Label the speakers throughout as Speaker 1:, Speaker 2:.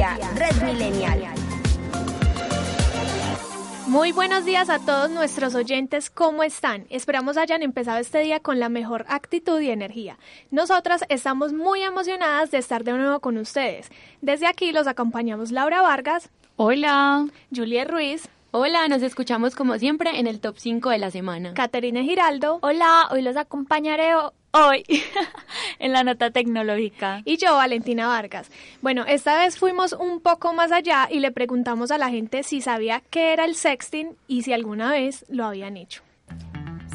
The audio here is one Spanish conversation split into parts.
Speaker 1: Red Millennial.
Speaker 2: Muy buenos días a todos nuestros oyentes, ¿cómo están? Esperamos hayan empezado este día con la mejor actitud y energía. Nosotras estamos muy emocionadas de estar de nuevo con ustedes. Desde aquí los acompañamos Laura Vargas.
Speaker 3: Hola.
Speaker 2: Juliet Ruiz.
Speaker 3: Hola, nos escuchamos como siempre en el top 5 de la semana.
Speaker 2: Caterina Giraldo.
Speaker 4: Hola, hoy los acompañaré hoy en la nota tecnológica.
Speaker 2: Y yo, Valentina Vargas. Bueno, esta vez fuimos un poco más allá y le preguntamos a la gente si sabía qué era el sexting y si alguna vez lo habían hecho.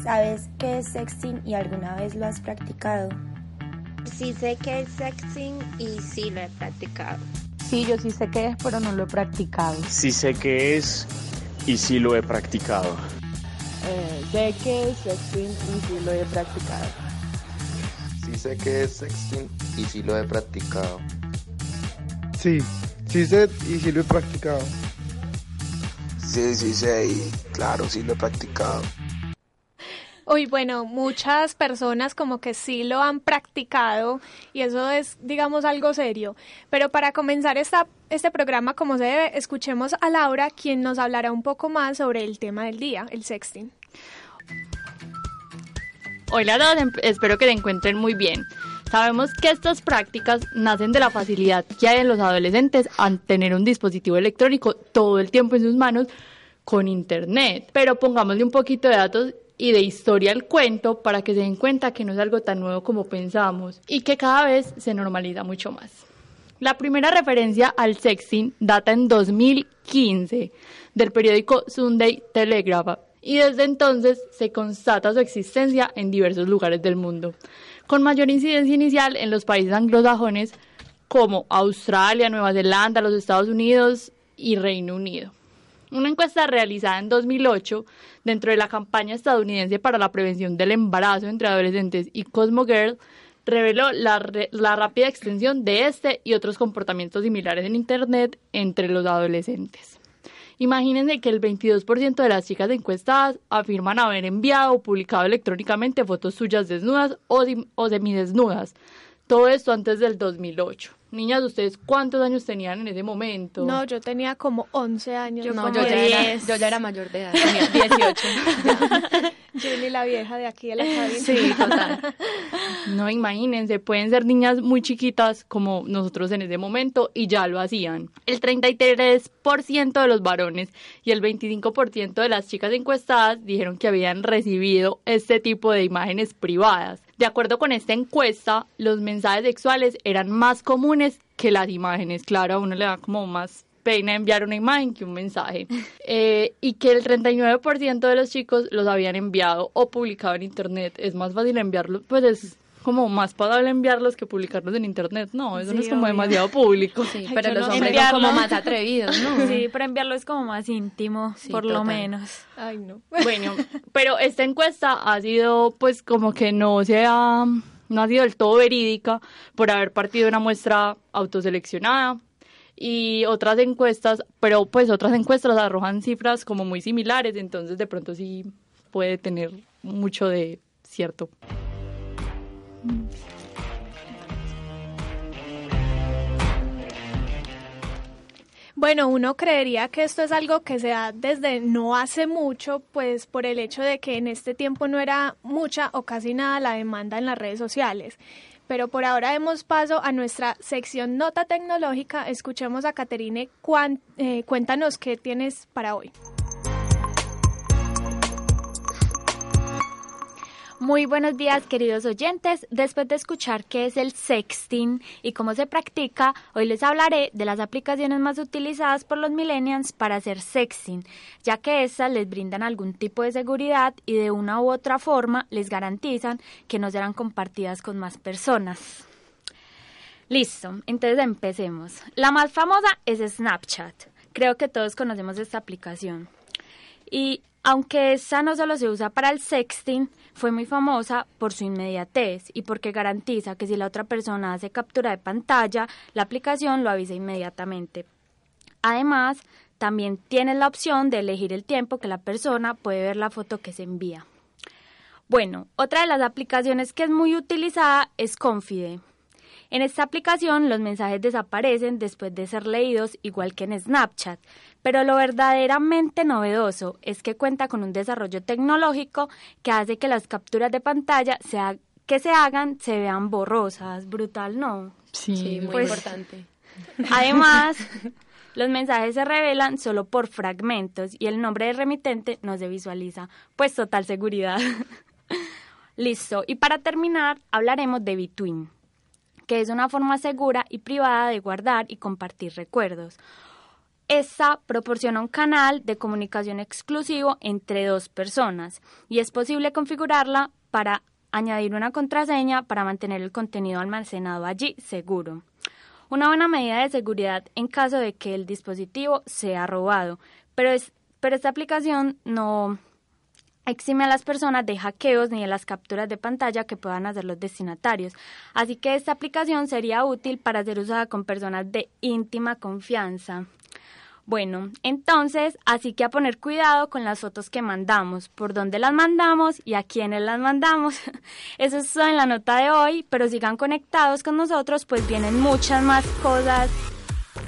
Speaker 5: ¿Sabes qué es sexting y alguna vez lo has practicado?
Speaker 6: Sí sé qué es sexting y sí lo he practicado.
Speaker 7: Sí, yo sí sé qué es, pero no lo he practicado.
Speaker 8: Sí sé qué es y sí lo he practicado.
Speaker 9: Eh, sé qué es sexting y sí lo he practicado.
Speaker 10: Sí sé qué es sexting y sí lo he practicado.
Speaker 11: Sí, sí sé y sí lo he practicado.
Speaker 10: Sí, sí sé y claro, sí lo he practicado.
Speaker 2: Uy, bueno, muchas personas como que sí lo han practicado y eso es, digamos, algo serio. Pero para comenzar esta, este programa como se debe, escuchemos a Laura, quien nos hablará un poco más sobre el tema del día, el sexting.
Speaker 3: Hola a todos, espero que se encuentren muy bien. Sabemos que estas prácticas nacen de la facilidad que hay en los adolescentes al tener un dispositivo electrónico todo el tiempo en sus manos con internet. Pero pongámosle un poquito de datos y de historia al cuento para que se den cuenta que no es algo tan nuevo como pensamos y que cada vez se normaliza mucho más. La primera referencia al sexting data en 2015 del periódico Sunday Telegraph y desde entonces se constata su existencia en diversos lugares del mundo, con mayor incidencia inicial en los países anglosajones como Australia, Nueva Zelanda, los Estados Unidos y Reino Unido. Una encuesta realizada en 2008 dentro de la campaña estadounidense para la prevención del embarazo entre adolescentes y Cosmo Girl reveló la, rápida extensión de este y otros comportamientos similares en Internet entre los adolescentes. Imagínense que el 22% de las chicas encuestadas afirman haber enviado o publicado electrónicamente fotos suyas desnudas o, o semidesnudas. Todo esto antes del 2008. Niñas, ¿ustedes cuántos años tenían en ese momento?
Speaker 2: No, yo tenía como 11 años.
Speaker 3: Yo, no, yo, ya era, yo, ya era, mayor de edad, tenía 18.
Speaker 2: Julie, la vieja de aquí de la cabina.
Speaker 3: Sí, total. No, imagínense, pueden ser niñas muy chiquitas como nosotros en ese momento y ya lo hacían. El 33% de los varones y el 25% de las chicas encuestadas dijeron que habían recibido este tipo de imágenes privadas. De acuerdo con esta encuesta, los mensajes sexuales eran más comunes que las imágenes. Claro, a uno le da como más pena enviar una imagen que un mensaje. Eh, y que el 39% de los chicos los habían enviado o publicado en internet. Es más fácil enviarlos, pues es como más pagable enviarlos que publicarlos en internet. No, eso
Speaker 4: sí,
Speaker 3: no es como
Speaker 4: obvio.
Speaker 3: demasiado público.
Speaker 4: Sí,
Speaker 3: pero
Speaker 4: los
Speaker 3: hombres
Speaker 4: enviarlo-
Speaker 3: son como más atrevidos, ¿no?
Speaker 4: Sí, pero enviarlo es como más íntimo,
Speaker 3: Sí,
Speaker 4: por lo menos.
Speaker 2: Ay, no.
Speaker 3: Bueno, pero esta encuesta ha sido pues como que no se ha, no ha sido del todo verídica por haber partido una muestra autoseleccionada y otras encuestas, pero pues otras encuestas arrojan cifras como muy similares, entonces de pronto sí puede tener mucho de cierto.
Speaker 2: Bueno, uno creería que esto es algo que se da desde no hace mucho, pues por el hecho de que en este tiempo no era mucha o casi nada la demanda en las redes sociales. Pero por ahora demos paso a nuestra sección Nota Tecnológica. Escuchemos a Caterine. Cuán- eh, cuéntanos qué tienes para hoy.
Speaker 4: Muy buenos días, queridos oyentes. Después de escuchar qué es el sexting y cómo se practica, hoy les hablaré de las aplicaciones más utilizadas por los millennials para hacer sexting, ya que estas les brindan algún tipo de seguridad y de una u otra forma les garantizan que no serán compartidas con más personas. Listo, entonces empecemos. La más famosa es Snapchat. Creo que todos conocemos esta aplicación. Y aunque esta no solo se usa para el sexting, fue muy famosa por su inmediatez y porque garantiza que si la otra persona hace captura de pantalla, la aplicación lo avisa inmediatamente. Además, también tienes la opción de elegir el tiempo que la persona puede ver la foto que se envía. Bueno, otra de las aplicaciones que es muy utilizada es Confide. En esta aplicación los mensajes desaparecen después de ser leídos igual que en Snapchat, pero lo verdaderamente novedoso es que cuenta con un desarrollo tecnológico que hace que las capturas de pantalla que se hagan se vean borrosas. Brutal, ¿no?
Speaker 3: Sí, muy
Speaker 4: Pues,
Speaker 3: importante.
Speaker 4: Además, los mensajes se revelan solo por fragmentos y el nombre del remitente no se visualiza. Pues total seguridad. Listo. Y para terminar, hablaremos de Between, que es una forma segura y privada de guardar y compartir recuerdos. Esta proporciona un canal de comunicación exclusivo entre dos personas y es posible configurarla para añadir una contraseña para mantener el contenido almacenado allí seguro. Una buena medida de seguridad en caso de que el dispositivo sea robado, pero, es, pero esta aplicación no exime a las personas de hackeos ni de las capturas de pantalla que puedan hacer los destinatarios. Así que esta aplicación sería útil para ser usada con personas de íntima confianza. Bueno, entonces, así que a poner cuidado con las fotos que mandamos, por dónde las mandamos y a quiénes las mandamos. Eso es todo en la nota de hoy, pero sigan conectados con nosotros, pues vienen muchas más cosas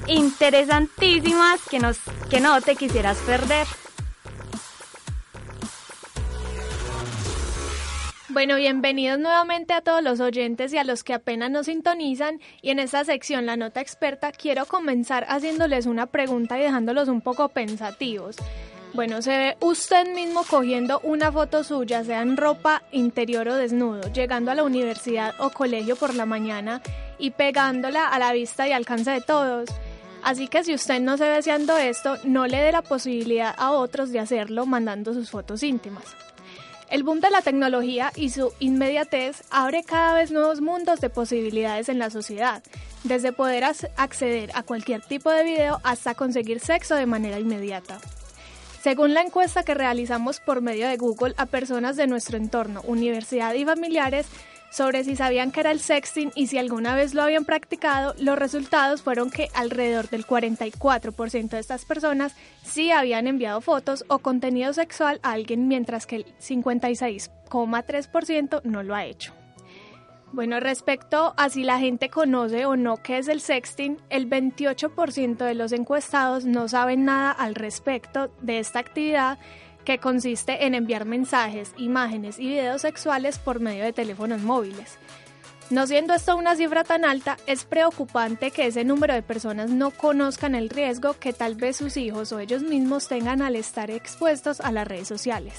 Speaker 4: interesantísimas que, nos, que no te quisieras perder.
Speaker 2: Bueno, bienvenidos nuevamente a todos los oyentes y a los que apenas nos sintonizan. Y en esta sección, la nota experta, quiero comenzar haciéndoles una pregunta y dejándolos un poco pensativos. Bueno, se ve usted mismo cogiendo una foto suya, sea en ropa interior o desnudo, llegando a la universidad o colegio por la mañana y pegándola a la vista y alcance de todos. Así que si usted no se ve haciendo esto, no le dé la posibilidad a otros de hacerlo mandando sus fotos íntimas. El boom de la tecnología y su inmediatez abre cada vez nuevos mundos de posibilidades en la sociedad, desde poder acceder a cualquier tipo de video hasta conseguir sexo de manera inmediata. Según la encuesta que realizamos por medio de Google a personas de nuestro entorno, universidad y familiares, sobre si sabían que era el sexting y si alguna vez lo habían practicado, los resultados fueron que alrededor del 44% de estas personas sí habían enviado fotos o contenido sexual a alguien, mientras que el 56,3% no lo ha hecho. Bueno, respecto a si la gente conoce o no qué es el sexting, el 28% de los encuestados no saben nada al respecto de esta actividad que consiste en enviar mensajes, imágenes y videos sexuales por medio de teléfonos móviles. No siendo esto una cifra tan alta, es preocupante que ese número de personas no conozcan el riesgo que tal vez sus hijos o ellos mismos tengan al estar expuestos a las redes sociales.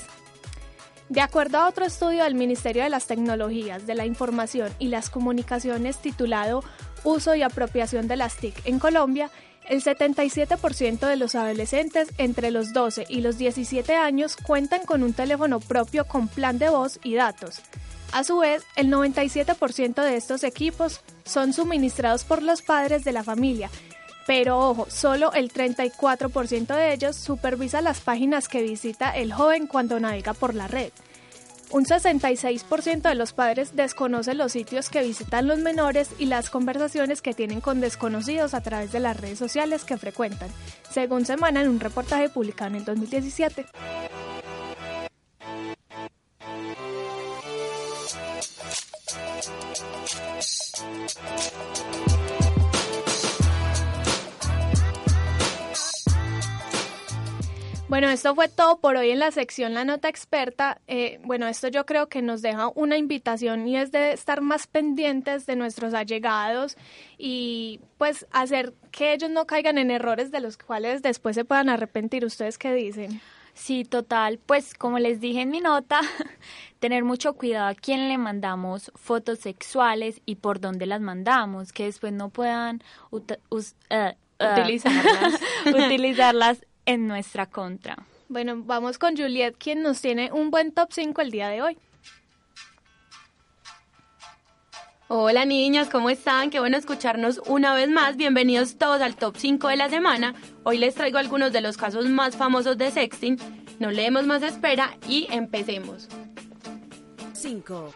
Speaker 2: De acuerdo a otro estudio del Ministerio de las Tecnologías, de la Información y las Comunicaciones titulado Uso y apropiación de las TIC en Colombia, el 77% de los adolescentes entre los 12 y los 17 años cuentan con un teléfono propio con plan de voz y datos. A su vez, el 97% de estos equipos son suministrados por los padres de la familia, pero ojo, solo el 34% de ellos supervisa las páginas que visita el joven cuando navega por la red. Un 66% de los padres desconocen los sitios que visitan los menores y las conversaciones que tienen con desconocidos a través de las redes sociales que frecuentan, según Semana en un reportaje publicado en el 2017. Bueno, esto fue todo por hoy en la sección La Nota Experta. Eh, bueno, esto yo creo que nos deja una invitación y es de estar más pendientes de nuestros allegados y pues hacer que ellos no caigan en errores de los cuales después se puedan arrepentir. ¿Ustedes qué dicen?
Speaker 4: Sí, total. Pues como les dije en mi nota, tener mucho cuidado a quién le mandamos fotos sexuales y por dónde las mandamos, que después no puedan eh, eh,
Speaker 2: Utilizarlas.
Speaker 4: utilizarlas en nuestra contra.
Speaker 2: Bueno, vamos con Juliet, quien nos tiene un buen top 5 el día de hoy.
Speaker 12: Hola niñas, ¿cómo están? Qué bueno escucharnos una vez más. Bienvenidos todos al top 5 de la semana. Hoy les traigo algunos de los casos más famosos de sexting. No leemos más espera y empecemos.
Speaker 13: 5.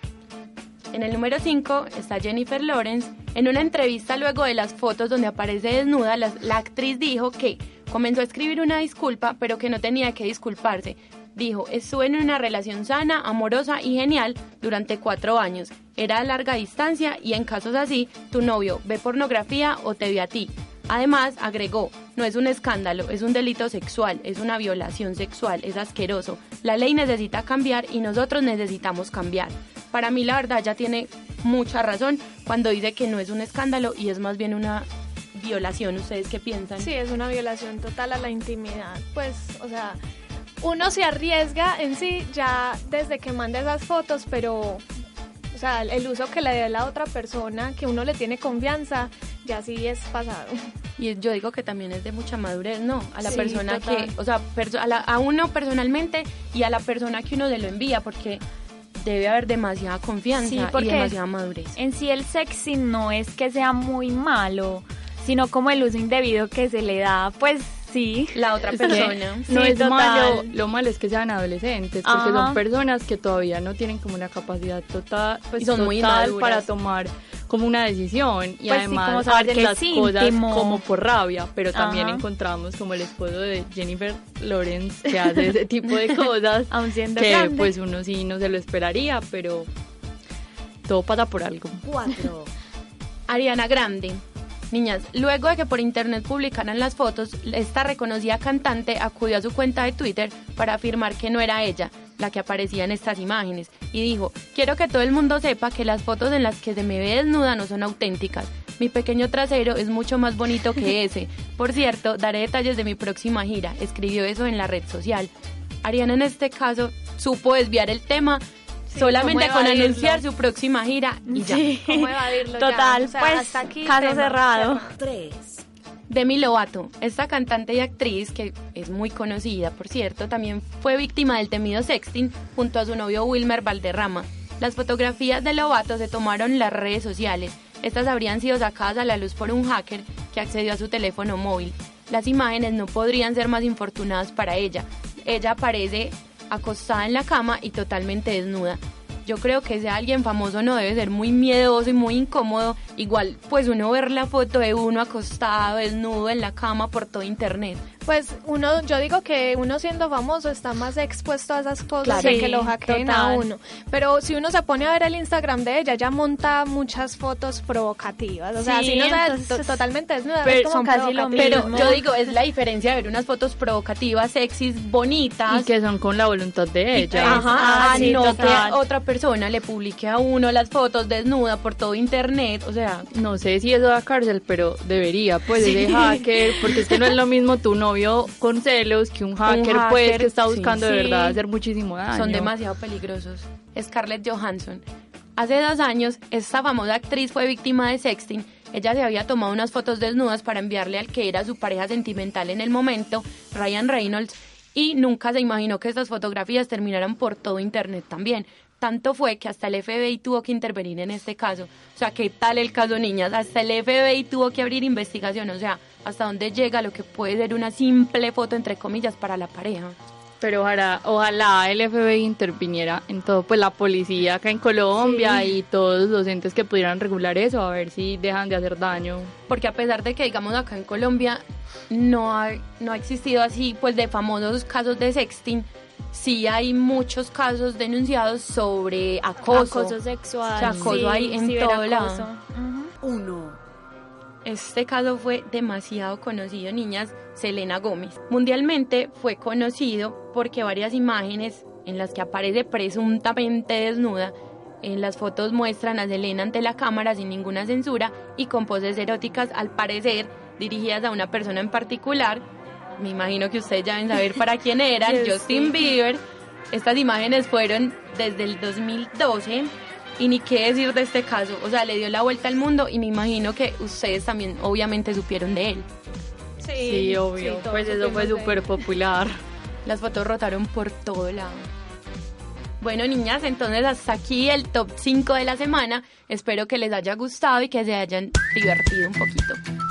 Speaker 12: En el número 5 está Jennifer Lawrence. En una entrevista luego de las fotos donde aparece desnuda, la, la actriz dijo que comenzó a escribir una disculpa, pero que no tenía que disculparse. Dijo, estuve en una relación sana, amorosa y genial durante cuatro años. Era a larga distancia y en casos así, tu novio ve pornografía o te ve a ti. Además, agregó, no es un escándalo, es un delito sexual, es una violación sexual, es asqueroso. La ley necesita cambiar y nosotros necesitamos cambiar. Para mí la verdad ya tiene mucha razón cuando dice que no es un escándalo y es más bien una violación. ¿Ustedes qué piensan?
Speaker 2: Sí, es una violación total a la intimidad. Pues, o sea, uno se arriesga en sí ya desde que manda esas fotos, pero, o sea, el uso que le dé la otra persona, que uno le tiene confianza, ya sí es pasado.
Speaker 12: Y yo digo que también es de mucha madurez, ¿no? A la
Speaker 2: Sí,
Speaker 12: persona
Speaker 2: total.
Speaker 12: que, o sea, a, la- a uno personalmente y a la persona que uno se lo envía, porque debe haber demasiada confianza
Speaker 4: Sí,
Speaker 12: y demasiada madurez.
Speaker 4: En sí el sexting no es que sea muy malo, sino como el uso indebido que se le da, pues sí.
Speaker 12: La otra persona.
Speaker 3: No
Speaker 4: Sí,
Speaker 3: es
Speaker 4: total.
Speaker 3: malo, lo malo es que sean adolescentes, porque
Speaker 4: Ajá.
Speaker 3: son personas que todavía no tienen como una capacidad total, pues,
Speaker 12: Y son muy
Speaker 3: total
Speaker 12: inmaduras.
Speaker 3: para tomar como una decisión y
Speaker 4: Pues sí,
Speaker 3: además
Speaker 4: como saber
Speaker 3: hacen
Speaker 4: que
Speaker 3: las cosas como por rabia, pero también
Speaker 4: Ajá.
Speaker 3: encontramos como el esposo de Jennifer Lawrence que hace ese tipo de cosas
Speaker 4: Aún siendo
Speaker 3: que
Speaker 4: grande.
Speaker 3: pues uno sí no se lo esperaría, pero todo pasa por algo.
Speaker 13: 4.
Speaker 12: Ariana Grande. Niñas, luego de que por internet publicaran las fotos, esta reconocida cantante acudió a su cuenta de Twitter para afirmar que no era ella la que aparecía en estas imágenes y dijo, quiero que todo el mundo sepa que las fotos en las que se me ve desnuda no son auténticas. Mi pequeño trasero es mucho más bonito que ese. Por cierto, daré detalles de mi próxima gira. Escribió eso en la red social. Ariana en este caso supo desviar el tema solamente
Speaker 2: ¿cómo
Speaker 12: con
Speaker 2: evadirlo?
Speaker 12: anunciar su próxima gira y ya.
Speaker 4: Sí.
Speaker 2: ¿Cómo evadirlo ya?
Speaker 4: Total,
Speaker 2: O sea,
Speaker 4: pues
Speaker 2: hasta aquí
Speaker 4: caso
Speaker 2: tema,
Speaker 4: cerrado.
Speaker 13: 3.
Speaker 12: Demi Lovato, esta cantante y actriz que es muy conocida, por cierto, también fue víctima del temido sexting junto a su novio Wilmer Valderrama. Las fotografías de Lovato se tomaron en las redes sociales. Estas habrían sido sacadas a la luz por un hacker que accedió a su teléfono móvil. Las imágenes no podrían ser más infortunadas para ella. Ella aparece acostada en la cama y totalmente desnuda. Yo creo que ese alguien famoso no debe ser muy miedoso y muy incómodo. Igual, pues uno ver la foto de uno acostado, desnudo en la cama por todo internet.
Speaker 2: Pues uno, yo digo que uno siendo famoso está más expuesto a esas cosas
Speaker 12: Claro.
Speaker 2: de
Speaker 4: Sí,
Speaker 2: que lo hackeen a uno. Pero si uno se pone a ver el Instagram de ella, ella monta muchas fotos provocativas. O sea,
Speaker 4: Sí,
Speaker 2: si no
Speaker 4: entonces-
Speaker 2: to- totalmente desnuda,
Speaker 4: Pero
Speaker 2: es como
Speaker 4: son casi lo
Speaker 2: provocativa.
Speaker 12: Pero yo digo, es la diferencia de ver unas fotos provocativas, sexys, bonitas.
Speaker 3: Y que son con la voluntad de ella.
Speaker 12: Ajá,
Speaker 4: Ah, sí,
Speaker 12: no
Speaker 4: total.
Speaker 12: que otra persona le publique a uno las fotos desnuda por todo internet, o sea,
Speaker 3: No sé si eso da cárcel, pero debería, pues, ese hacker, porque es que no es lo mismo tu novio con celos que un hacker, pues,
Speaker 12: hacker,
Speaker 3: que está
Speaker 12: sí.
Speaker 3: buscando de
Speaker 12: Sí.
Speaker 3: verdad hacer muchísimo daño.
Speaker 12: son demasiado peligrosos. Scarlett Johansson. Hace dos años, esta famosa actriz fue víctima de sexting. Ella se había tomado unas fotos desnudas para enviarle al que era su pareja sentimental en el momento, Ryan Reynolds, y nunca se imaginó que estas fotografías terminaran por todo internet también. Tanto fue que hasta el FBI tuvo que intervenir en este caso. O sea, ¿qué tal el caso, niñas? Hasta el FBI tuvo que abrir investigación. O sea, hasta dónde llega lo que puede ser una simple foto, entre comillas, para la pareja.
Speaker 3: Pero ojalá, ojalá el FBI interviniera en todo, pues la policía acá en Colombia
Speaker 12: Sí.
Speaker 3: y todos los entes que pudieran regular eso, a ver si dejan de hacer daño.
Speaker 12: porque a pesar de que digamos acá en Colombia no ha, no ha existido así pues de famosos casos de sexting, sí hay muchos casos denunciados sobre acoso.
Speaker 4: Acoso sexual.
Speaker 12: O sea, acoso
Speaker 4: sí,
Speaker 12: hay en todo lado.
Speaker 13: 1.
Speaker 12: Este caso fue demasiado conocido, niñas, Selena Gómez. Mundialmente fue conocido porque varias imágenes en las que aparece presuntamente desnuda, en las fotos muestran a Selena ante la cámara sin ninguna censura y con poses eróticas al parecer dirigidas a una persona en particular me imagino que ustedes ya deben saber para quién eran,
Speaker 2: Justin.
Speaker 12: Justin Bieber. Estas imágenes fueron desde el 2012 y ni qué decir de este caso, o sea, le dio la vuelta al mundo y me imagino que ustedes también obviamente supieron de él.
Speaker 3: Sí, obvio.
Speaker 2: todos
Speaker 3: pues eso fue súper popular.
Speaker 12: Las fotos rotaron por todo lado. Bueno, niñas, entonces hasta aquí el top 5 de la semana. Espero que les haya gustado y que se hayan divertido un poquito.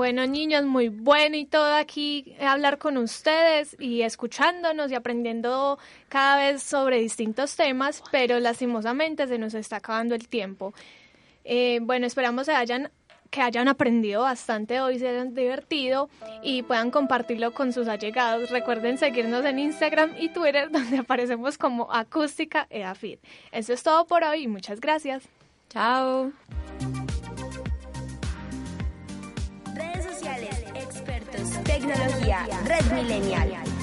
Speaker 2: Bueno, niños, muy bueno y todo aquí eh, hablar con ustedes y escuchándonos y aprendiendo cada vez sobre distintos temas, pero lastimosamente se nos está acabando el tiempo. Eh, bueno, esperamos que hayan, que hayan aprendido bastante hoy, se hayan divertido y puedan compartirlo con sus allegados. Recuerden seguirnos en Instagram y Twitter, donde aparecemos como Acústica EAFIT. Eso es todo por hoy y muchas gracias.
Speaker 12: Chao.
Speaker 1: Tecnología, red millennial.